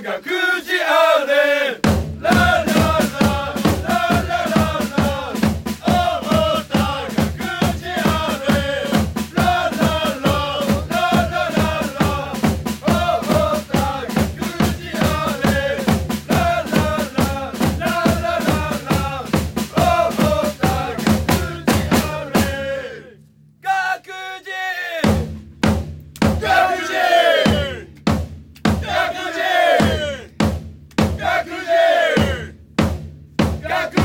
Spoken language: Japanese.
学 Gaku!